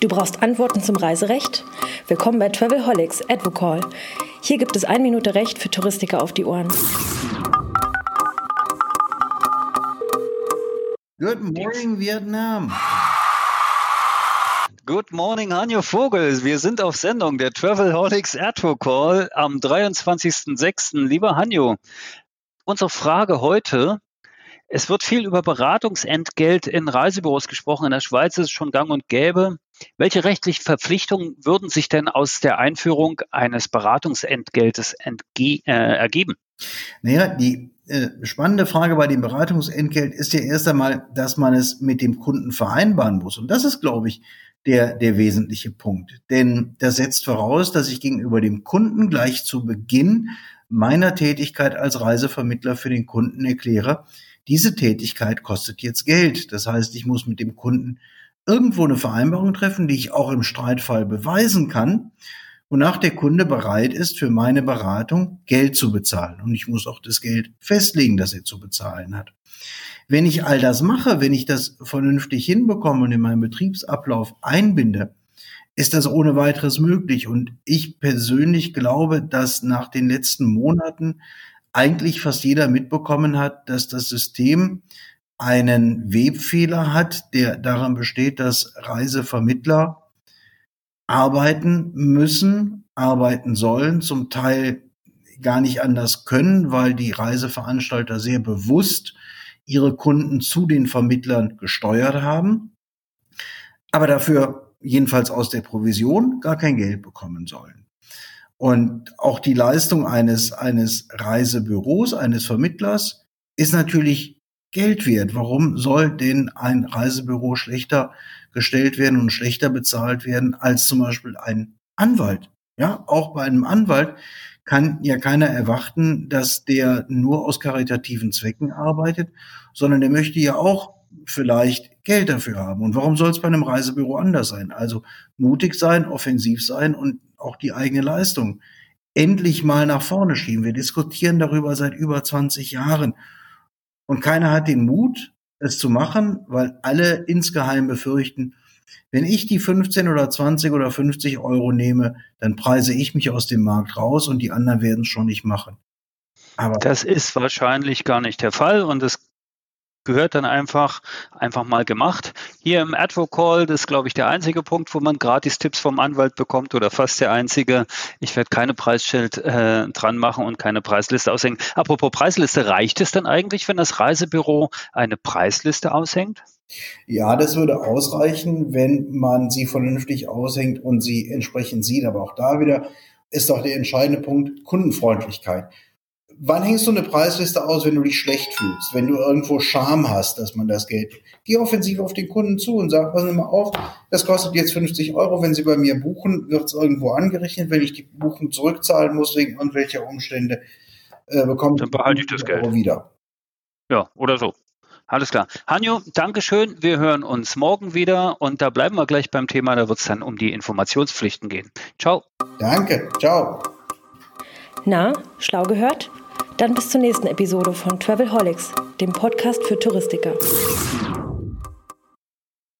Du brauchst Antworten zum Reiserecht? Willkommen bei Travelholics Advocall. Hier gibt es ein Minute Recht für Touristiker auf die Ohren. Good morning, Vietnam. Good morning, Hanjo Vogel. Wir sind auf Sendung, der Travelholics Airtour Call am 23.06. Lieber Hanjo, unsere Frage heute, es wird viel über Beratungsentgelt in Reisebüros gesprochen. In der Schweiz ist es schon gang und gäbe. Welche rechtlichen Verpflichtungen würden sich denn aus der Einführung eines Beratungsentgeltes äh, ergeben? Naja, die äh, spannende Frage bei dem Beratungsentgelt ist ja erst einmal, dass man es mit dem Kunden vereinbaren muss. Und das ist, glaube ich, der, der wesentliche Punkt. Denn das setzt voraus, dass ich gegenüber dem Kunden gleich zu Beginn meiner Tätigkeit als Reisevermittler für den Kunden erkläre, diese Tätigkeit kostet jetzt Geld. Das heißt, ich muss mit dem Kunden irgendwo eine Vereinbarung treffen, die ich auch im Streitfall beweisen kann, wonach der Kunde bereit ist, für meine Beratung Geld zu bezahlen. Und ich muss auch das Geld festlegen, das er zu bezahlen hat. Wenn ich all das mache, wenn ich das vernünftig hinbekomme und in meinen Betriebsablauf einbinde, ist das ohne weiteres möglich. Und ich persönlich glaube, dass nach den letzten Monaten eigentlich fast jeder mitbekommen hat, dass das System einen Webfehler hat, der daran besteht, dass Reisevermittler arbeiten müssen, arbeiten sollen, zum Teil gar nicht anders können, weil die Reiseveranstalter sehr bewusst ihre Kunden zu den Vermittlern gesteuert haben, aber dafür jedenfalls aus der Provision gar kein Geld bekommen sollen. Und auch die Leistung eines, eines Reisebüros, eines Vermittlers ist natürlich Geld wert. Warum soll denn ein Reisebüro schlechter gestellt werden und schlechter bezahlt werden als zum Beispiel ein Anwalt? Ja, auch bei einem Anwalt kann ja keiner erwarten, dass der nur aus karitativen Zwecken arbeitet, sondern der möchte ja auch vielleicht Geld dafür haben. Und warum soll es bei einem Reisebüro anders sein? Also mutig sein, offensiv sein und auch die eigene Leistung endlich mal nach vorne schieben. Wir diskutieren darüber seit über 20 Jahren. Und keiner hat den Mut, es zu machen, weil alle insgeheim befürchten, wenn ich die 15 oder 20 oder 50 Euro nehme, dann preise ich mich aus dem Markt raus und die anderen werden es schon nicht machen. Aber das ist wahrscheinlich gar nicht der Fall und es gehört dann einfach, einfach mal gemacht. Hier im Advocall, das ist, glaube ich, der einzige Punkt, wo man gratis Tipps vom Anwalt bekommt oder fast der einzige. Ich werde keine Preisschild äh, dran machen und keine Preisliste aushängen. Apropos Preisliste, reicht es dann eigentlich, wenn das Reisebüro eine Preisliste aushängt? Ja, das würde ausreichen, wenn man sie vernünftig aushängt und sie entsprechend sieht. Aber auch da wieder ist doch der entscheidende Punkt Kundenfreundlichkeit. Wann hängst du eine Preisliste aus, wenn du dich schlecht fühlst, wenn du irgendwo Scham hast, dass man das Geld? Geh offensiv auf den Kunden zu und sag, passen Sie mal auf, das kostet jetzt 50 Euro, wenn Sie bei mir buchen, wird es irgendwo angerechnet, wenn ich die Buchung zurückzahlen muss wegen irgendwelcher Umstände, äh, bekomme Dann behalte ich das Geld wieder. Ja, oder so. Alles klar. Hanjo, Dankeschön. Wir hören uns morgen wieder und da bleiben wir gleich beim Thema. Da wird es dann um die Informationspflichten gehen. Ciao. Danke. Ciao. Na, schlau gehört? Dann bis zur nächsten Episode von Travelholics, dem Podcast für Touristiker.